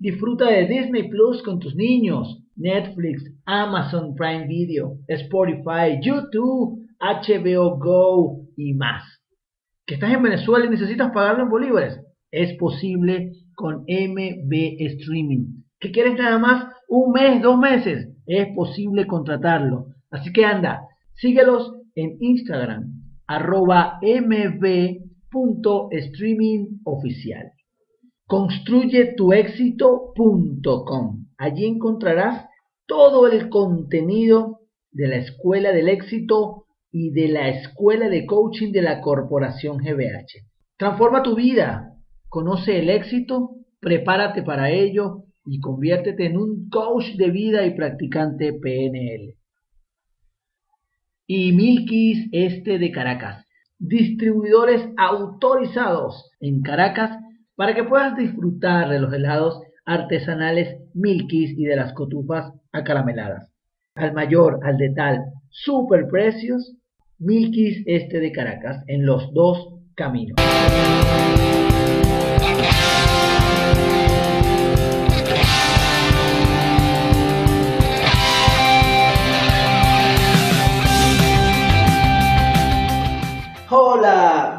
Disfruta de Disney Plus con tus niños, Netflix, Amazon Prime Video, Spotify, YouTube, HBO Go y más. ¿Que estás en Venezuela y necesitas pagarlo en bolívares? Es posible con MB Streaming. ¿Que quieres nada más un mes, dos meses? Es posible contratarlo. Así que anda, síguelos en Instagram, arroba mb.streamingoficial. Construyetuexito.com. Allí encontrarás todo el contenido de la Escuela del Éxito y de la Escuela de Coaching de la Corporación GBH. Transforma tu vida, conoce el éxito, prepárate para ello y conviértete en un coach de vida y practicante PNL y Milkis Este de Caracas, distribuidores autorizados en Caracas para que puedas disfrutar de los helados artesanales Milkis y de las cotufas acarameladas. Al mayor, al de tal, super precios, Milkis Este de Caracas en los dos caminos.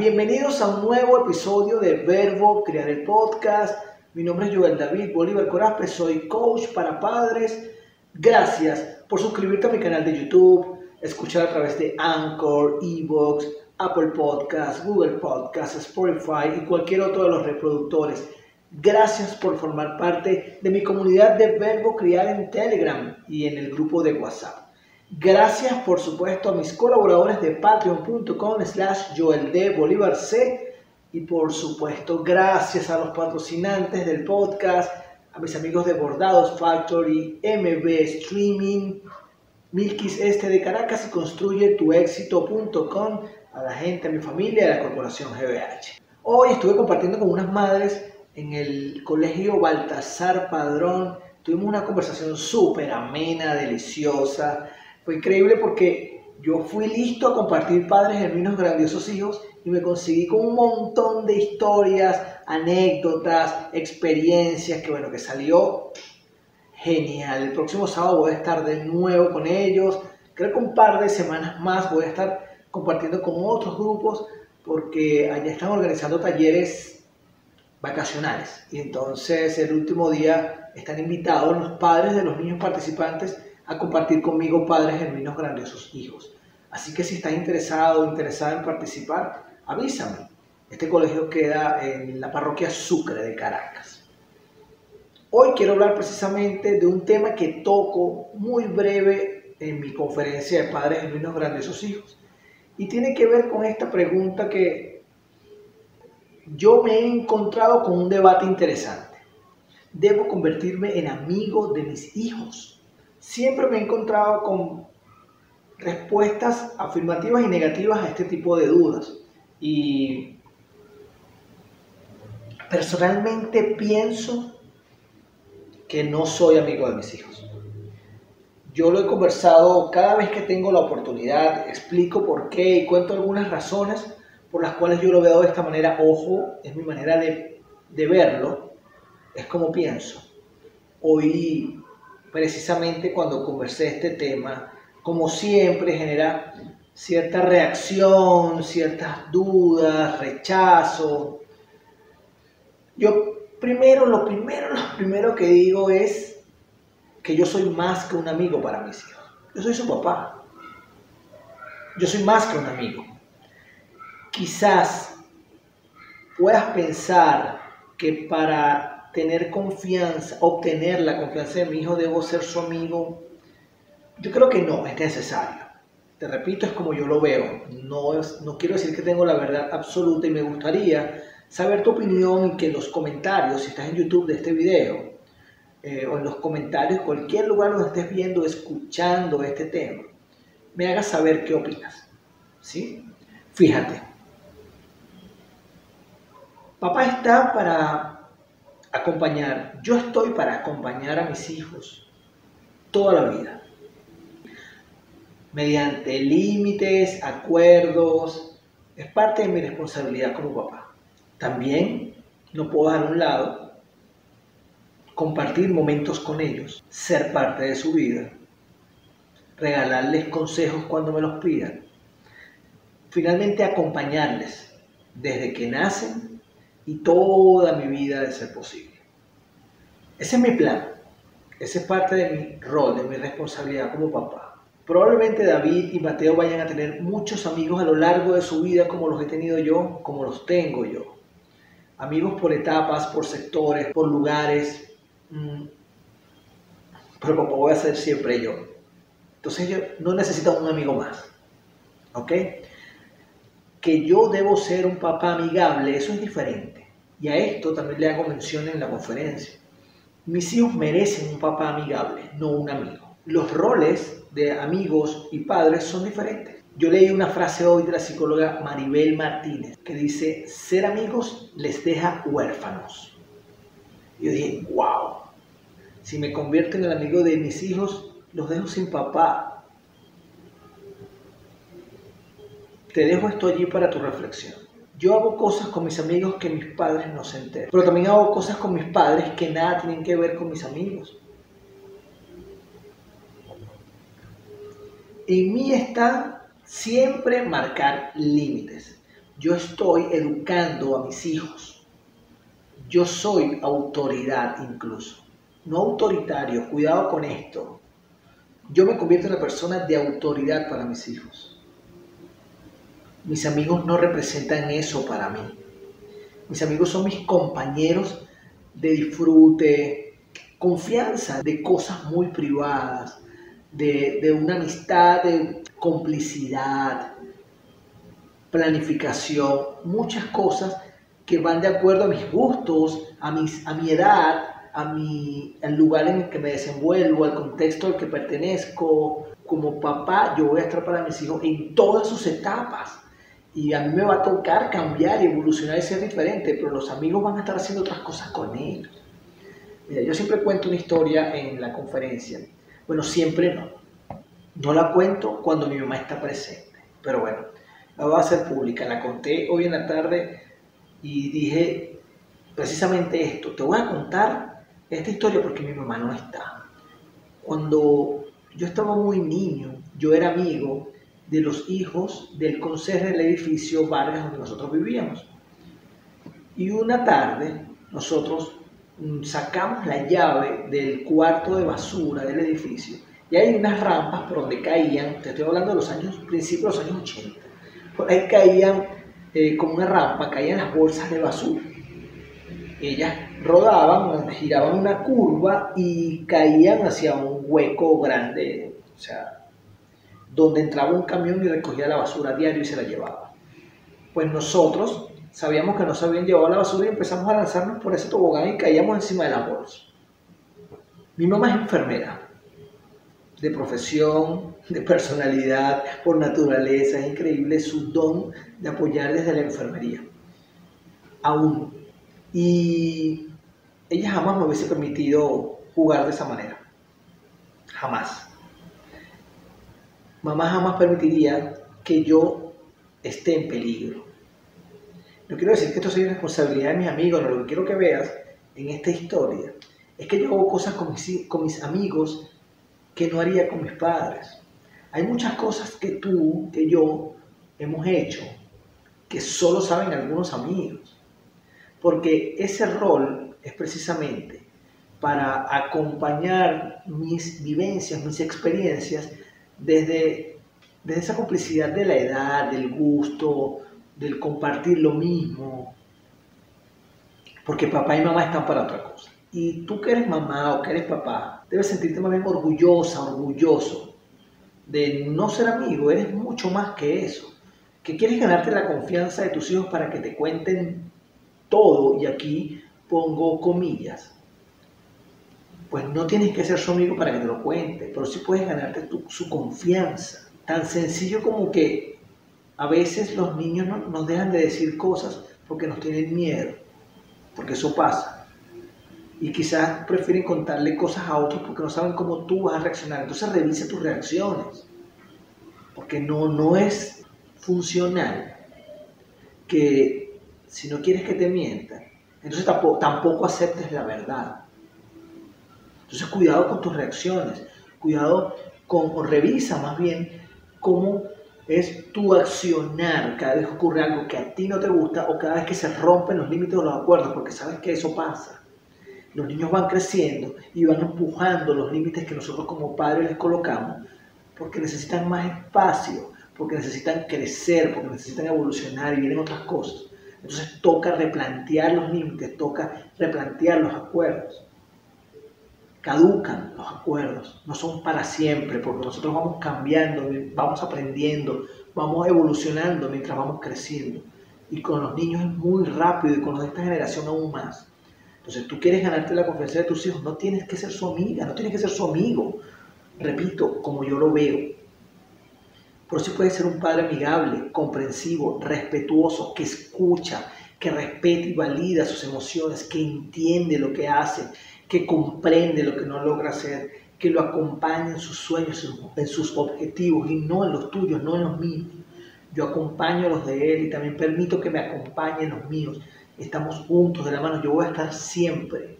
Bienvenidos a un nuevo episodio de Verbo Crear el Podcast. Mi nombre es Joel David Bolívar Corazpe, soy coach para padres. Gracias por suscribirte a mi canal de YouTube, escuchar a través de Anchor, Evox, Apple Podcasts, Google Podcasts, Spotify y cualquier otro de los reproductores. Gracias por formar parte de mi comunidad de Verbo Crear en Telegram y en el grupo de WhatsApp. Gracias, por supuesto, a mis colaboradores de patreon.com slash Joel Bolívar C. Y por supuesto, gracias a los patrocinantes del podcast, a mis amigos de Bordados Factory, MB Streaming, Milkis Este de Caracas y construye tu éxito.com, a la gente, a mi familia, a la corporación GBH. Hoy estuve compartiendo con unas madres en el colegio Baltasar Padrón. Tuvimos una conversación súper amena, deliciosa fue increíble porque yo fui listo a compartir padres genuinos grandiosos hijos y me conseguí con un montón de historias, anécdotas, experiencias que bueno, que salió genial. El próximo sábado voy a estar de nuevo con ellos. Creo que un par de semanas más voy a estar compartiendo con otros grupos porque allá están organizando talleres vacacionales. Y entonces el último día están invitados los padres de los niños participantes a compartir conmigo padres genuinos grandiosos hijos. Así que si estás interesado o interesada en participar, avísame. Este colegio queda en la parroquia Sucre de Caracas. Hoy quiero hablar precisamente de un tema que toco muy breve en mi conferencia de padres genuinos grandiosos hijos. Y tiene que ver con esta pregunta que yo me he encontrado con un debate interesante. ¿Debo convertirme en amigo de mis hijos? Siempre me he encontrado con respuestas afirmativas y negativas a este tipo de dudas. Y personalmente pienso que no soy amigo de mis hijos. Yo lo he conversado cada vez que tengo la oportunidad, explico por qué y cuento algunas razones por las cuales yo lo veo de esta manera. Ojo, es mi manera de, de verlo, es como pienso. Hoy precisamente cuando conversé este tema, como siempre genera cierta reacción, ciertas dudas, rechazo. Yo primero, lo primero, lo primero que digo es que yo soy más que un amigo para mis hijos. Yo soy su papá. Yo soy más que un amigo. Quizás puedas pensar que para tener confianza, obtener la confianza de mi hijo, debo ser su amigo. Yo creo que no, es necesario. Te repito, es como yo lo veo. No, es, no quiero decir que tengo la verdad absoluta y me gustaría saber tu opinión y que en los comentarios, si estás en YouTube de este video, eh, o en los comentarios, cualquier lugar donde estés viendo, escuchando este tema, me hagas saber qué opinas. ¿Sí? Fíjate. Papá está para acompañar, yo estoy para acompañar a mis hijos toda la vida. Mediante límites, acuerdos, es parte de mi responsabilidad como papá. También no puedo dejar a un lado compartir momentos con ellos, ser parte de su vida, regalarles consejos cuando me los pidan, finalmente acompañarles desde que nacen y toda mi vida de ser posible. Ese es mi plan, ese es parte de mi rol, de mi responsabilidad como papá. Probablemente David y Mateo vayan a tener muchos amigos a lo largo de su vida como los he tenido yo, como los tengo yo. Amigos por etapas, por sectores, por lugares, Mm. pero como voy a ser siempre yo. Entonces yo no necesito un amigo más. ¿Ok? Que yo debo ser un papá amigable, eso es diferente. Y a esto también le hago mención en la conferencia. Mis hijos merecen un papá amigable, no un amigo. Los roles de amigos y padres son diferentes. Yo leí una frase hoy de la psicóloga Maribel Martínez que dice, ser amigos les deja huérfanos. Yo dije, wow, si me convierto en el amigo de mis hijos, los dejo sin papá. Te dejo esto allí para tu reflexión. Yo hago cosas con mis amigos que mis padres no se enteran. Pero también hago cosas con mis padres que nada tienen que ver con mis amigos. En mí está siempre marcar límites. Yo estoy educando a mis hijos. Yo soy autoridad incluso no autoritario, cuidado con esto. Yo me convierto en la persona de autoridad para mis hijos. Mis amigos no representan eso para mí. Mis amigos son mis compañeros de disfrute, confianza, de cosas muy privadas, de, de una amistad, de complicidad, planificación, muchas cosas que van de acuerdo a mis gustos, a, mis, a mi edad, a mi, al lugar en el que me desenvuelvo, al contexto al que pertenezco. Como papá, yo voy a estar para mis hijos en todas sus etapas. Y a mí me va a tocar cambiar evolucionar y ser diferente, pero los amigos van a estar haciendo otras cosas con ellos. Mira, yo siempre cuento una historia en la conferencia. Bueno, siempre no. No la cuento cuando mi mamá está presente. Pero bueno, la voy a hacer pública. La conté hoy en la tarde y dije precisamente esto. Te voy a contar esta historia porque mi mamá no está. Cuando yo estaba muy niño, yo era amigo de los hijos del conserje del edificio Vargas donde nosotros vivíamos. Y una tarde nosotros mm, sacamos la llave del cuarto de basura del edificio y hay unas rampas por donde caían, te estoy hablando de los años, principios de los años 80, por ahí caían eh, como una rampa, caían las bolsas de basura ellas rodaban, giraban una curva y caían hacia un hueco grande, o sea, donde entraba un camión y recogía la basura a diario y se la llevaba. Pues nosotros sabíamos que no se habían llevado la basura y empezamos a lanzarnos por ese tobogán y caíamos encima de la bolsa. Mi mamá es enfermera, de profesión, de personalidad, por naturaleza, es increíble su don de apoyar desde la enfermería. Aún y ella jamás me hubiese permitido jugar de esa manera. Jamás. Mamá jamás permitiría que yo esté en peligro. No quiero decir que esto sea responsabilidad de mis amigos, no, lo que quiero que veas en esta historia es que yo hago cosas con mis, con mis amigos que no haría con mis padres. Hay muchas cosas que tú, que yo hemos hecho que solo saben algunos amigos porque ese rol es precisamente para acompañar mis vivencias, mis experiencias desde, esa complicidad de la edad, del gusto, del compartir lo mismo, porque papá y mamá están para otra cosa. Y tú que eres mamá o que eres papá, debes sentirte más bien orgullosa, orgulloso de no ser amigo, eres mucho más que eso. Que quieres ganarte la confianza de tus hijos para que te cuenten todo, y aquí pongo comillas, pues no tienes que ser su amigo para que te lo cuente, pero sí puedes ganarte su confianza. Tan sencillo como que a veces los niños no, nos dejan de decir cosas porque nos tienen miedo, porque eso pasa. Y quizás prefieren contarle cosas a otros porque no saben cómo tú vas a reaccionar. Entonces revisa tus reacciones, porque no, no es funcional que si no quieres que te mientan, entonces tampoco, tampoco aceptes la verdad. Entonces cuidado con tus reacciones, cuidado con, o revisa más bien cómo es tu accionar cada vez que ocurre algo que a ti no te gusta o cada vez que se rompen los límites o los acuerdos, porque sabes que eso pasa. Los niños van creciendo y van empujando los límites que nosotros como padres les colocamos porque necesitan más espacio, porque necesitan crecer, porque necesitan evolucionar y vienen otras cosas. Entonces toca replantear los límites, toca replantear los acuerdos caducan los acuerdos, no son para siempre, porque nosotros vamos cambiando, vamos aprendiendo, vamos evolucionando mientras vamos creciendo. Y con los niños es muy rápido y con los de esta generación aún más. Entonces tú quieres ganarte la confianza de tus hijos, no tienes que ser su amiga, no tienes que ser su amigo. Repito, como yo lo veo. Por eso puede ser un padre amigable, comprensivo, respetuoso, que escucha, que respeta y valida sus emociones, que entiende lo que hace, que comprende lo que no logra hacer, que lo acompaña en sus sueños, en sus objetivos y no en los tuyos, no en los míos. Yo acompaño a los de él y también permito que me acompañen los míos. Estamos juntos de la mano. Yo voy a estar siempre.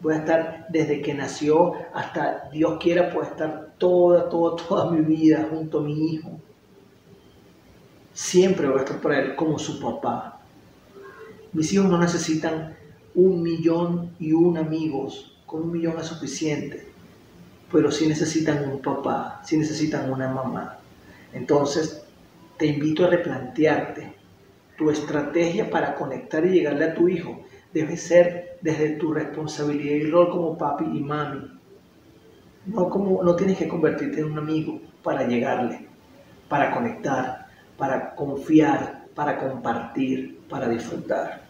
Voy a estar desde que nació hasta Dios quiera, puede estar toda, toda, toda mi vida junto a mi hijo. Siempre voy a estar para él como su papá. Mis hijos no necesitan un millón y un amigos, con un millón es suficiente, pero si necesitan un papá, si necesitan una mamá. Entonces, te invito a replantearte tu estrategia para conectar y llegarle a tu hijo. Debe ser desde tu responsabilidad y rol como papi y mami. No, como, no tienes que convertirte en un amigo para llegarle, para conectar, para confiar, para compartir, para disfrutar.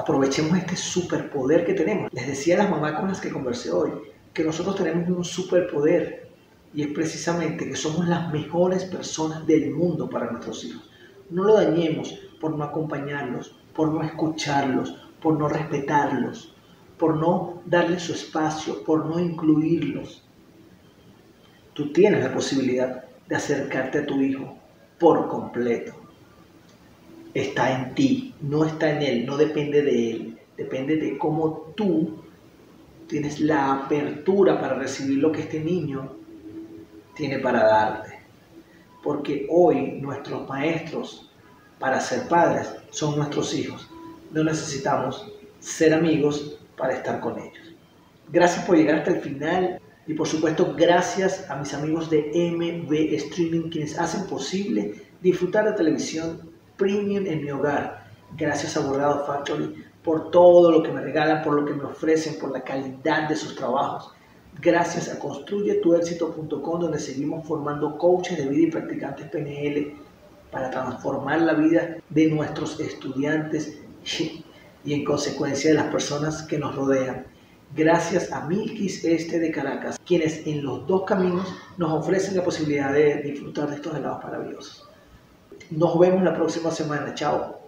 Aprovechemos este superpoder que tenemos. Les decía a las mamás con las que conversé hoy que nosotros tenemos un superpoder y es precisamente que somos las mejores personas del mundo para nuestros hijos. No lo dañemos por no acompañarlos, por no escucharlos, por no respetarlos, por no darles su espacio, por no incluirlos. Tú tienes la posibilidad de acercarte a tu hijo por completo está en ti, no está en él, no depende de él, depende de cómo tú tienes la apertura para recibir lo que este niño tiene para darte. Porque hoy nuestros maestros para ser padres son nuestros hijos. No necesitamos ser amigos para estar con ellos. Gracias por llegar hasta el final y por supuesto gracias a mis amigos de MB Streaming quienes hacen posible disfrutar de televisión premium en mi hogar. Gracias a Bordado Factory por todo lo que me regalan, por lo que me ofrecen, por la calidad de sus trabajos. Gracias a construyetuexito.com donde seguimos formando coaches de vida y practicantes PNL para transformar la vida de nuestros estudiantes y en consecuencia de las personas que nos rodean. Gracias a Milkis Este de Caracas, quienes en los dos caminos nos ofrecen la posibilidad de disfrutar de estos helados maravillosos. Nos vemos la próxima semana. Chao.